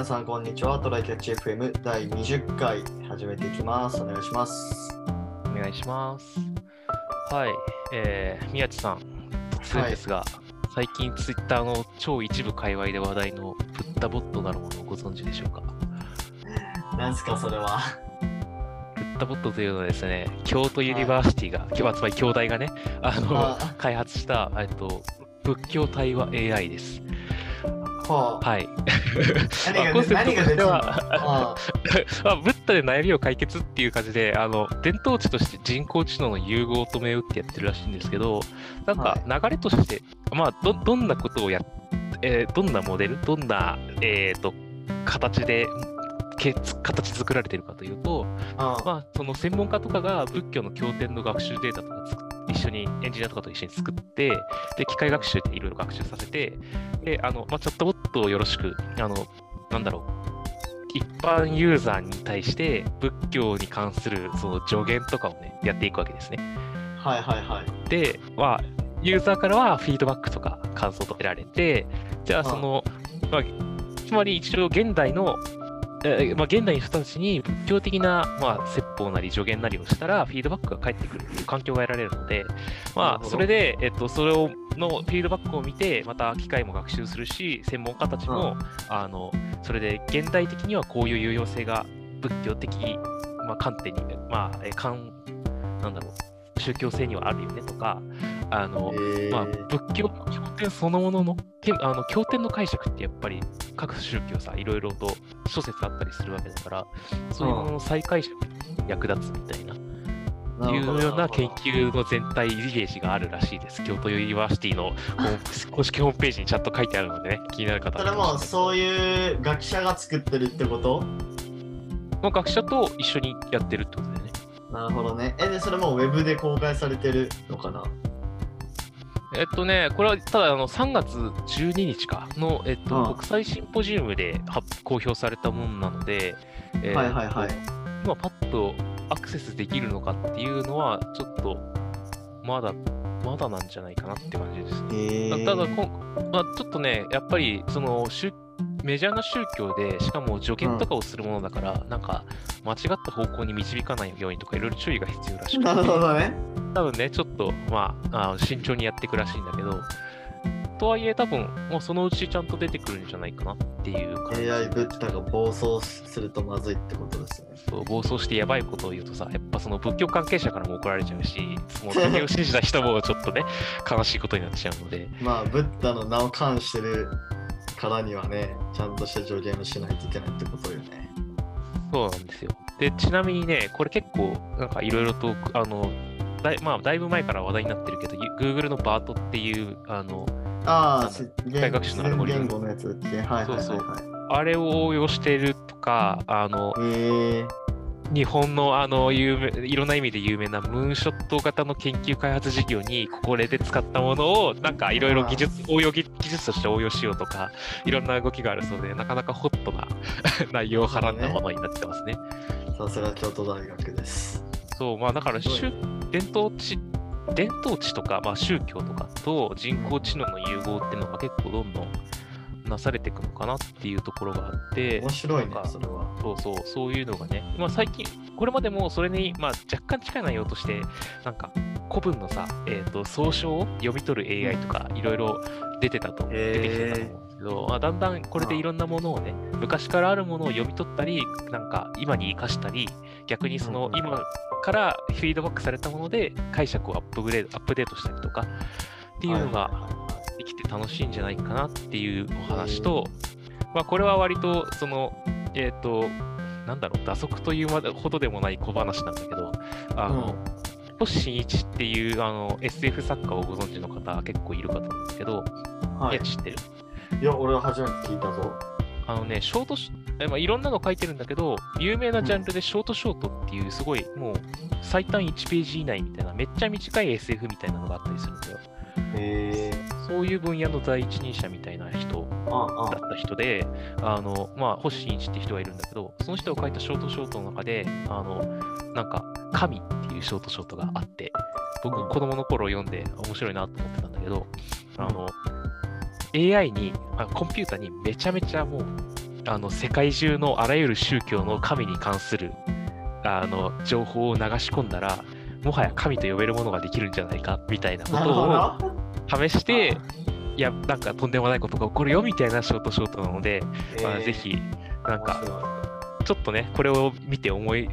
皆さん、こんにちは。 Try Catch FM 第20回始めていきます。お願いします。お願いします。はい、えー、宮地さん、突然ですが、最近ツイッターの超一部界隈で話題のブッダボットなるものをご存知でしょうか？なんすか、それは。ブッダボットというのはですね、京都 University が、今日はつまり京大がね、あのあ開発した、えっと、仏教対話 AI です。はい。何がコンセプトとしてはあ まあ、ブッダで悩みを解決っていう感じで、あの、伝統値として人工知能の融合を止めようってやってるらしいんですけど、なんか流れとして、まあ、ど、どんなことをやっ、えーどんなモデル、どんな、えっ、と、形で、け形作られてるかというと、ああまあ、その専門家とかが仏教の経典の学習データとか作っ一緒にエンジニアとかと一緒に作って、で、機械学習でいろいろ学習させて、で、あの、まあ、チャットボットをよろしく、あの、なんだろう、一般ユーザーに対して仏教に関するその助言とかをね、やっていくわけですね。はいはいはい。で、まあ、ユーザーからはフィードバックとか感想と得られて、じゃあその、まあ、つまり一応現代の、えーまあ、現代の人たちに仏教的な、まあ、説法なり助言なりをしたら、フィードバックが返ってくるっていう環境が得られるので、まあ、それで、えっと、それをのフィードバックを見て、また機械も学習するし、専門家たちも、あの、それで現代的にはこういう有用性が仏教的、まあ、観点に、まあ、え観、なんだろう、宗教性にはあるよねとか、あの、えーまあ、仏教の経典そのものの、けあの経典の解釈ってやっぱり各宗教さ、いろいろと諸説あったりするわけだから、そういうものの再解釈に役立つみたいな、いうような研究の全体イメージがあるらしいです。京都 University の 公式ホームページにちゃんと書いてあるのでね、気になる方それもそうう。いう学者が作ってるってこと？まあ、学者と一緒にやってるってことだよね。なるほどね。え、で、それもウェブで公開されてるのかな？えっとね、これはただあの3月12日かの、えっとああ国際シンポジウムで発公表されたものなので、えーはいはいはい。今パッとアクセスできるのかっていうのは、ちょっとまだ、まだなんじゃないかなって感じですね。えー、ただこん、まあ、ちょっとね、やっぱりその宗メジャーな宗教で、しかも助言とかをするものだから、なんか間違った方向に導かないようにとか、いろいろ注意が必要らしくて、なるほどね。多分ね、ちょっと、まあ、あ慎重にやっていくらしいんだけど、とはいえ、多分もうそのうちちゃんと出てくるんじゃないかなっていう感じ。AI ブッダが暴走するとまずいってことですね。そう暴走してやばいことを言うとさ、やっぱその仏教関係者からも怒られちゃうし、その国を信じた人もちょっとね、悲しいことになっちゃうので、まあ、ブッダの名を冠してるからにはね、ちゃんとした助言をしないといけないってことよね。そうなんですよ。で、ちなみにね、これ結構、なんかいろいろと、あの、だいまあ、だいぶ前から話題になってるけど、Google のバートっていう、あの、ああ、機械学習のアルゴリズム言語のやつだっけ？はいはいはい、はい。そうそうあれを応用してるとか、あの、え日本のあの有名いろんな意味で有名なムーンショット型の研究開発事業にこれで使ったものをなんかいろいろ技術応用技技術として応用しようとかいろんな動きがあるそうでなかなかホットな内容をはらんだものになってますね。ー、さすが京都大学です。そうまあだから伝統知伝統知とか、まあ、宗教とかと人工知能の融合っていうのが結構どんどんなされていくのかなっていうところがあって面白いねそれは。そうそう、そういうのがね、まあ、最近、これまでもそれに、まあ、若干近い内容として、なんか古文のさ、えー、と総称を読み取る AI とか、いろいろ出てたと、出てきてたと思うんですけど、まあ、だんだんこれでいろんなものをね、昔からあるものを読み取ったり、なんか今に生かしたり、逆にその今からフィードバックされたもので解釈をアップグレード、アップデートしたりとか、っていうのがはいはいはいできて楽しいんじゃないかなっていうお話と、まあ、これは割と、その、えっ、と、なんだろう、打足というほどでもない小話なんだけど、あの、星新一っていうあの SF 作家をご存知の方結構いるかと思うんですけど、はいや知ってる？いや、俺は初めて聞いたぞ。あのね、ショートシえ、まあ、いろんなの書いてるんだけど、有名なジャンルでショートショートっていう、すごい、もう、最短1ページ以内みたいな、めっちゃ短い SF みたいなのがあったりするんだよ。へえそういう分野の第一人者みたいな人だった人で、あの、まあ、星新一って人がいるんだけど、その人が書いたショートショートの中で、あの、なんか、神っていうショートショートがあって、僕、うん子供の頃読んで面白いなと思ってたんだけど、あの、AI に、あコンピューターにめちゃめちゃもう、あの世界中のあらゆる宗教の神に関するあの情報を流し込んだら、もはや神と呼べるものができるんじゃないかみたいなことをど。試して、いや、なんかとんでもないことが起こるよみたいなショートショートなので、まあ、ぜひ、なんか、ちょっとね、これを見て思い、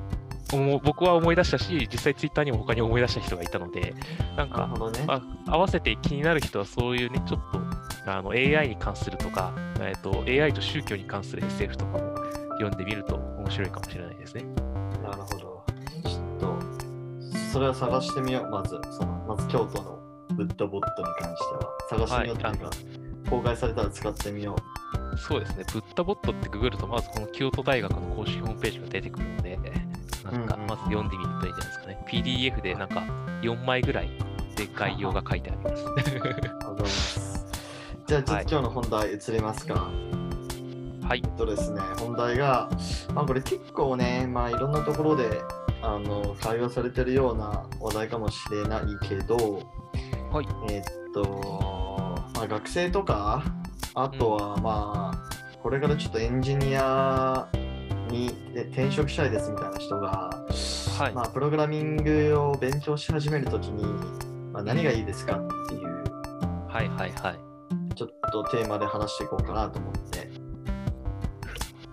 僕は思い出したし、実際ツイッターにも他に思い出した人がいたので、なんかね。まあ、合わせて気になる人はそういうね、ちょっとあの AI に関するとか、えっと AI と宗教に関する SF とかも読んでみると面白いかもしれないですね。なるほど。ちょっと、それは探してみよう。まず、そのまず京都のブッドボットに関しては。探してみようっていうか、公開されたら使ってみよう。そうですね、ブッダボットってググると、まずこの京都大学の公式ホームページが出てくるので、なんかまず読んでみるといいんじゃないですかね。PDF でなんか4枚ぐらいで概要が書いてあります。ありがとうございます。じゃあ、ちょっと今日の本題移りますか。はいえ。っとですね、本題が、まあ、これ結構ね、まあ、いろんなところであの会話されてるような話題かもしれないけど、はいえっと、まあ、学生とか、あとはまあ、これからちょっとエンジニアにで転職したいですみたいな人が、はいまあ、プログラミングを勉強し始めるときに、まあ、何がいいですかっていう、はいはいはい。ちょっとテーマで話していこうかなと思って。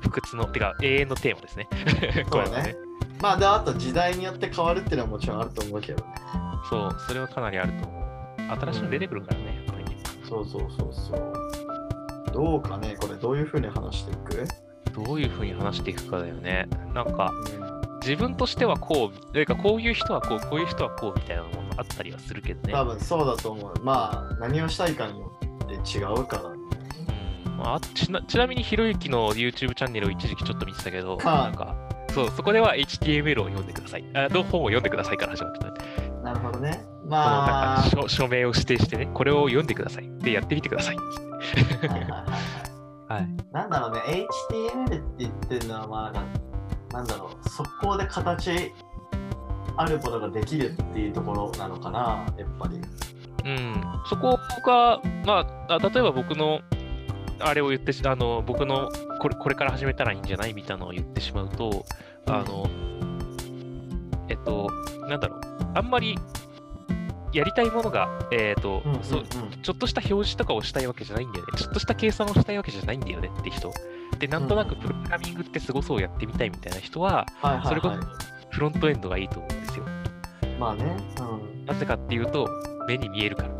不屈の、てか永遠のテーマですね。これはね。まあ、で、あと時代によって変わるっていうのはもちろんあると思うけどね。そう、それはかなりあると思う。新しいの出てくるからね、やっぱりね。そうそうそうそう。どうかね、これどういうふうに話していく？どういうふうに話していくかだよね。なんか、うん自分としてはこう、というかこういう人はこう、こういう人はこうみたいなものあったりはするけどね。多分そうだと思う。まあ、何をしたいかによって違うからね。うんまあ、ちなちなみにひろゆきの YouTube チャンネルを一時期ちょっと見てたけど、はあなんか、そう、そこでは HTML を読んでください。あの本を読んでくださいから始まってた。こなるほどね。のまあ、なんか署署名を指定してね、これを読んでください。で、やってみてください。はいはいはいはいはい。なんだろうね、HTML って言ってるのは、まあ、なんかなんだろう、速攻で形あるものができるっていうところなのかな、やっぱり。うん、そこが、まあ、あ例えば僕の、あれを言ってし、あの、僕のこれ、これから始めたらいいんじゃないみたいなのを言ってしまうと、あの、えっと、なんだろう、あんまりやりたいものが、えっと、うんうんちょっとした表示とかをしたいわけじゃないんだよね。ちょっとした計算をしたいわけじゃないんだよねって人。で、なんとなくプログラミングってすごそうやってみたいみたいな人は、それこはい。そフロントエンドがいいと思うんですよ。まあね、うん。なぜかっていうと、目に見えるから。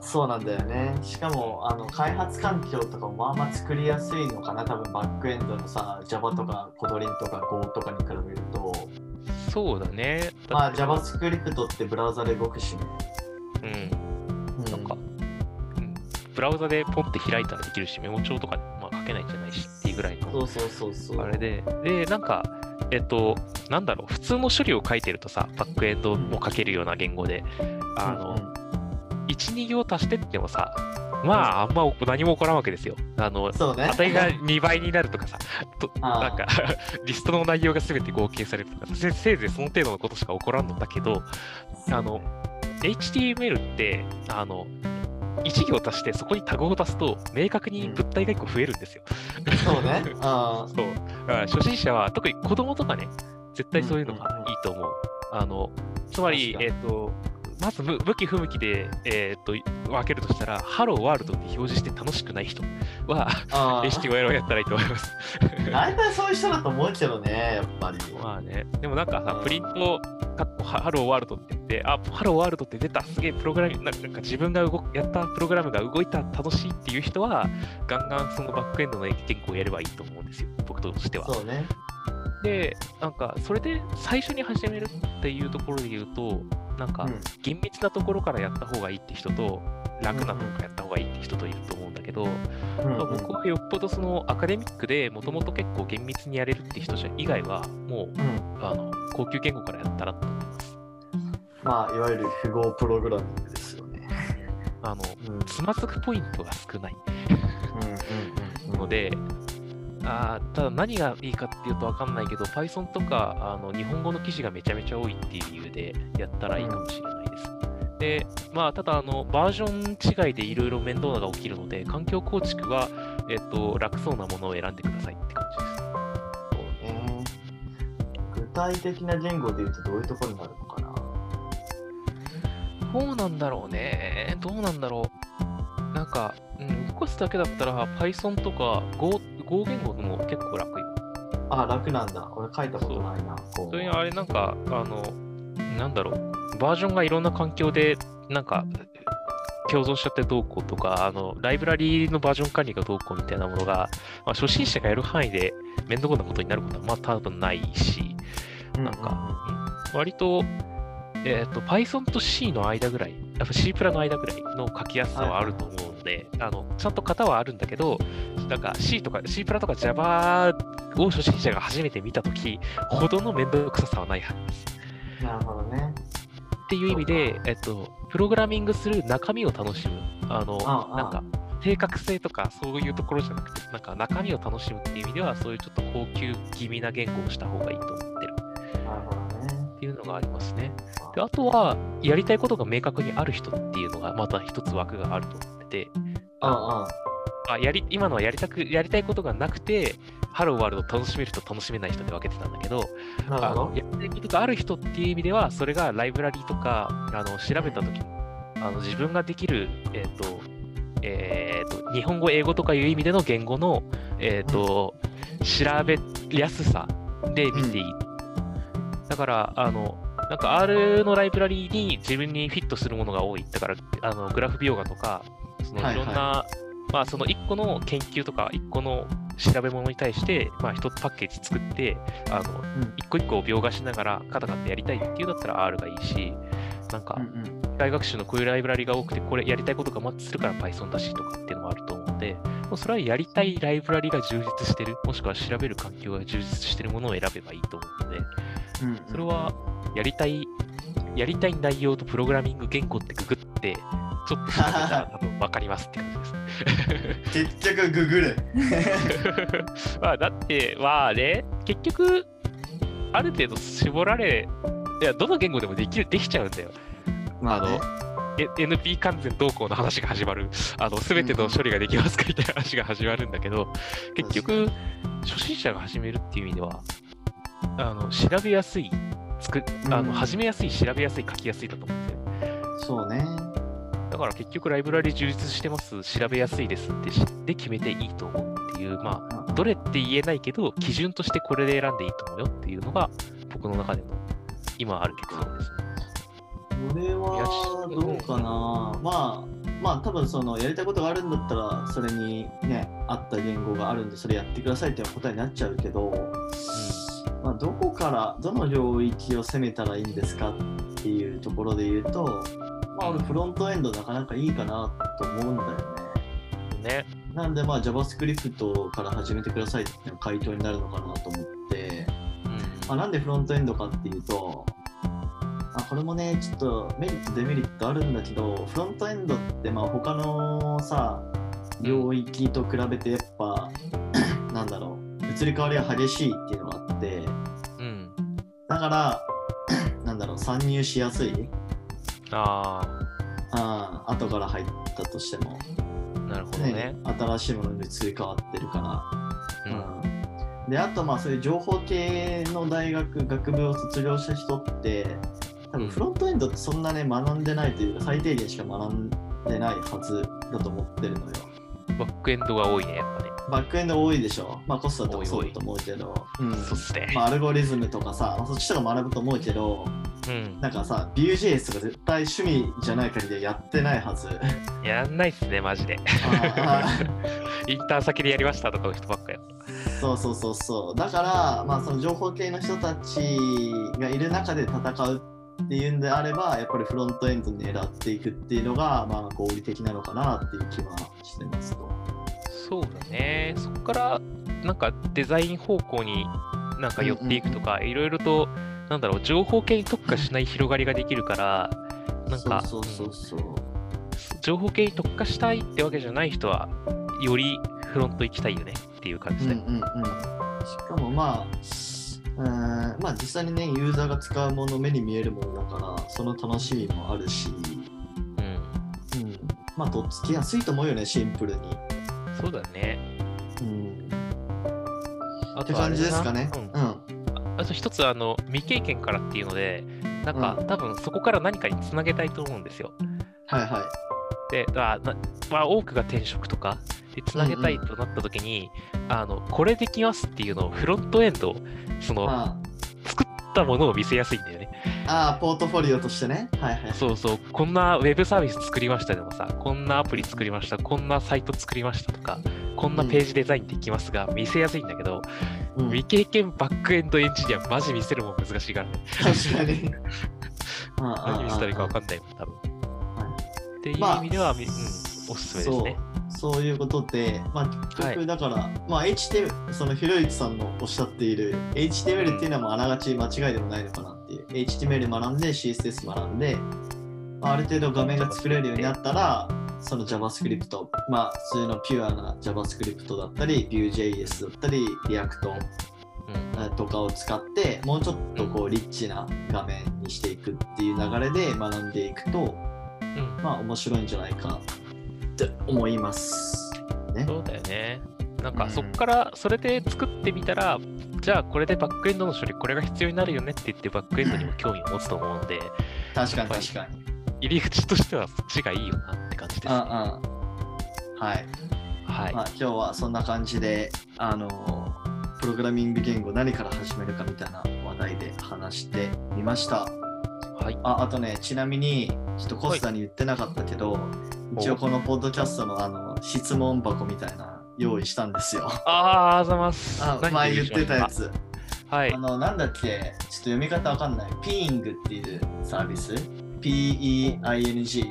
そうなんだよね。しかも、あの開発環境とかもまあまあ作りやすいのかな、多分バックエンドのさ、Java とかコドリンとか Go とかに比べると、そうだね。まあ JavaScript ってブラウザで動くしね。うん。うなんか、うん、ブラウザでポンって開いたらできるし、メモ帳とか、まあ、書けないんじゃないしっていうぐらいのそうそうそうそう。あれで、で、なんか、えっと、なんだろう、普通の処理を書いてるとさ、バックエンドも書けるような言語で、あの、うんうん1、2行足してってもさ、まあ、あんま何も起こらんわけですよ。あの、ね。値が2倍になるとかさ、となんか、リストの内容が全て合計されるとか、せせいぜいその程度のことしか起こらんのだけど、あの、HTML って、あの、1行足してそこにタグを足すと、明確に物体が1個増えるんですよ。そうね。あ そう。初心者は、特に子供とかね、絶対そういうのがいいと思う。あの、つまり、えっ、と、まず向向き不向きで、えっ、と、分けるとしたら、ハローワールドって表示して楽しくない人は、あ。あ HTML をやったらいいと思います。大体そういう人だと思うけどね、やっぱり。まあね、でもなんかさう、んプリント、かっこハハローワールドって言って、あ、ハローワールドって出た、すげえプログラミング、なんか自分が動くやったプログラムが動いた、楽しいっていう人は、ガンガンそのバックエンドの言語をやればいいと思うんですよ、僕としては。そうね。で、なんか、それで最初に始めるっていうところで言うと、なんかう、ん。厳密なところからやった方がいいって人と、楽なところからやった方がいいって人といると思うんだけど、うん。まあ僕はよっぽどそのアカデミックでもともと結構厳密にやれるって人以外は、もう、うん。あの、高級言語からやったらと思います。まあ、いわゆる符号プログラミングですよね。あの、うん。つまずくポイントが少ない。ので、あーただ何がいいかっていうとわかんないけど、Python とかあの日本語の記事がめちゃめちゃ多いっていう理由でやったらいいかもしれないです。で、まあ、ただあの、バージョン違いでいろいろ面倒なのが起きるので、環境構築は、えっと、楽そうなものを選んでくださいって感じです。えー具体的な言語で言うとどういうところになるのかなどうなんだろうね。どうなんだろう。なんか、うん、動かすだけだったら Python とか Go, Go 言語でも結構楽よ。あ、楽なんだ。俺書いたことないな。こうそれにあれなんか、あの、なんだろう。バージョンがいろんな環境で、なんか、共存しちゃってどうこうとか、あの、ライブラリのバージョン管理がどうこうみたいなものが、まあ、初心者がやる範囲で面倒なことになることはまあ多分ないし、なんか、うん割と、えっ、と、Python と C の間ぐらい、やっぱ C プラの間ぐらいの書きやすさはあると思うので、あの、ちゃんと型はあるんだけど、なんか C とか C プラとか Java を初心者が初めて見たときほどの面倒くささはないはずです。なるほどね。っていう意味で、えっと、プログラミングする中身を楽しむ。あの、なんか、正確性とかそういうところじゃなくて、なんか中身を楽しむっていう意味では、そういうちょっと高級気味な言語をした方がいいと思ってるなるほどね。っていうのがありますね。で、あとは、やりたいことが明確にある人っていうのが、また一つ枠があるとてて、ああ、あやり今のはやりたくやりたいことがなくて、ハローワールドを楽しめる人、楽しめない人で分けてたんだけど、ど。のやりたいことがある人っていう意味では、それがライブラリとかあの調べたとき、あの自分ができる、えっ、と、えっ、と、日本語、英語とかいう意味での言語の、えっ、と、調べやすさで見ていい。だから、あの、なんか R のライブラリに自分にフィットするものが多い。だから、あのグラフビオガとか、そのはいはい。いろんな、まあ、その1個の研究とか、1個の調べ物に対して、まあ、1つパッケージ作って、あの、うん。一個一個を描画しながらカタカタやりたいっていうんだったら R がいいし、なんか機械学習のこういうライブラリが多くて、これやりたいことがマッチするから Python だしとかっていうのもあると思うので、もうそれはやりたいライブラリが充実してる、もしくは調べる環境が充実してるものを選べばいいと思うので、それはやりたい、やりたい内容とプログラミング言語ってググって、ちょっと調べたら多分分かりますって感じです。結局ググる。まあ、だって、まあね、結局、ある程度絞られ、いや、どの言語でもできる、できちゃうんだよ。まあね。え NP 完全動向の話が始まる。あの、すべての処理ができますかみたいな話が始まるんだけど、結局、初心者が始めるっていう意味では、あの、調べやすい、つくあうんの始めやすい、調べやすい、書きやすいだと思うんですよ。そうね。だから結局ライブラリ充実してます、調べやすいですって知って決めていいと思うっていう、まあ、どれって言えないけど、基準としてこれで選んでいいと思うよっていうのが、僕の中での今ある結論ですね。俺はどうかな？まあ、まあ多分そのやりたいことがあるんだったら、それにね、合った言語があるんで、それやってくださいっていう答えになっちゃうけど、まあ、どこから、どの領域を攻めたらいいんですかっていうところで言うと、まあ俺フロントエンドなかなかいいかなと思うんだよね。うん。ね。なんでまあ JavaScript から始めてくださいっていう回答になるのかなと思って、うんまあ、なんでフロントエンドかっていうと、あこれもね、ちょっとメリット、デメリットあるんだけど、フロントエンドってまあ他のさ、領域と比べてやっぱ、なんだろう、移り変わりが激しいっていうのがあって、うん。だから、なんだろう、参入しやすい、ああー後から入ったとしても、あ、なるほどね。新しいものに移り変わってるから、うん。うん。であとまあそういう情報系の大学学部を卒業した人って多分フロントエンドってそんなね学んでないというか最低限しか学んでないはずだと思ってるのよ。バックエンドが多いね、やっぱね。バックエンド多いでしょ。まあコストとかそうだと思うけど。うん。まあ、アルゴリズムとかさ、まあ、そっちとか学ぶと思うけどうん。なんかさ Vue.js とか絶対趣味じゃない限りはやってないはずやんないっすね、マジで。あ インターン先でやりましたとかの人ばっかや。そうそうそうそうだからまあその情報系の人たちがいる中で戦うっていうんであればやっぱりフロントエンド狙っていくっていうのがまあ合理的なのかなっていう気はしてますと。そうだね。そこから、なんかデザイン方向になんか寄っていくとか、いろいろと、なんだろう、情報系に特化しない広がりができるから、なんか、情報系に特化したいってわけじゃない人は、よりフロント行きたいよねっていう感じで。うんうんうん、しかもまあ、うーんまあ実際にねユーザーが使うもの目に見えるものだからその楽しみもあるし、まあ、とっつきやすいと思うよね、シンプルに。そうだね。うん。あって感じですかね。ううんん。あと一つ、あの、未経験からっていうので、なんか、うん多分そこから何かにつなげたいと思うんですよ。はいはい。で、あなまあ、多くが転職とかでつなげたいとなった時に、あの、これできますっていうのをフロントエンド、その、あ作ったものを見せやすいんだよね。ああ、ポートフォリオとしてね。はいはい。そうそう、こんなウェブサービス作りましたでもさ、こんなアプリ作りました、こんなサイト作りましたとか、こんなページデザインできますが、見せやすいんだけど、うん未経験バックエンドエンジニア、マジ見せるもん難しいからね。確かに。何見せたらいいか分んかんないもん、多分。はっていう意味では、みうん、おすすめですそうね。そういうことで、まあ、結はい局だから、まあ HTML、そのひろゆきさんのおっしゃっている HTML っていうのはあながち間違いでもないのかなっていう。HTML 学んで CSS 学んで、まあ、ある程度画面が作れるようになったら、その JavaScript、まあ普通のピュアな JavaScript だったり、Vue.js だったり、React とかを使って、もうちょっとこうリッチな画面にしていくっていう流れで学んでいくと、うんまあ面白いんじゃないかって思います。ね。そうだよね。なんうんかそこからそれで作ってみたら、じゃあこれでバックエンドの処理これが必要になるよねって言ってバックエンドにも興味を持つと思うんで、確かに確かに。入り口としてはそっちがいいよなって感じです、ね。うんうん。はい。はい。まあ、今日はそんな感じで、あのプログラミング言語何から始めるかみたいな話題で話してみました。はい。ああとね、ちなみに、ちょっとコスタに言ってなかったけど、一応このポッドキャストのあの質問箱みたいな用意したんですよ。あー、あざます。あ何前言ってたやつ。つ。はいあ。の、なんだっけ、ちょっと読み方わかんない。Ping っていうサービス？?P-E-I-N-G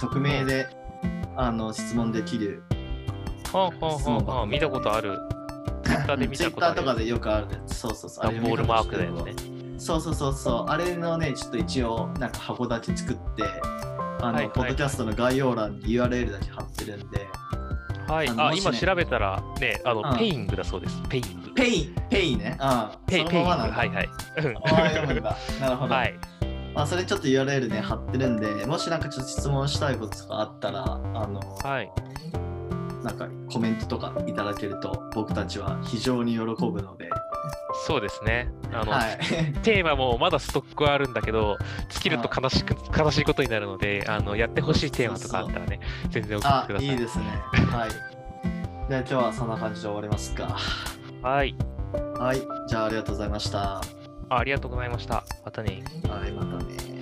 匿名であの質問できる。はんはんはんはん見たことある。ツイッターで見たことある。とかでよくある。そうそうそう。ダンボールマークだよね。そうそうそうそう。あれのね、ちょっと一応、なんか箱だけ作って、あの、ポッドキャストの概要欄に URL だけ貼ってるんで、はい。あ、今調べたらね、あの、うん Peing だそうです。ペイング。ペイ、ペイね。うん。ペイペイング。はいはい。うんああ、読むんだ。なるほど。はい。まあ、それちょっと URL ね、貼ってるんで、もしなんかちょっと質問したいこととかあったら、あの、はいなんかコメントとかいただけると、僕たちは非常に喜ぶので、そうですね。あの、はい。テーマもまだストックはあるんだけど、尽きると悲しく悲しいことになるので、あのやってほしいテーマとかあったらね、全然送ってあくだ、さい。いいですね。はい。じゃあ今日はそんな感じで終わりますか。はいはい。じゃあありがとうございました。あ。ありがとうございました。またね。はい、またね。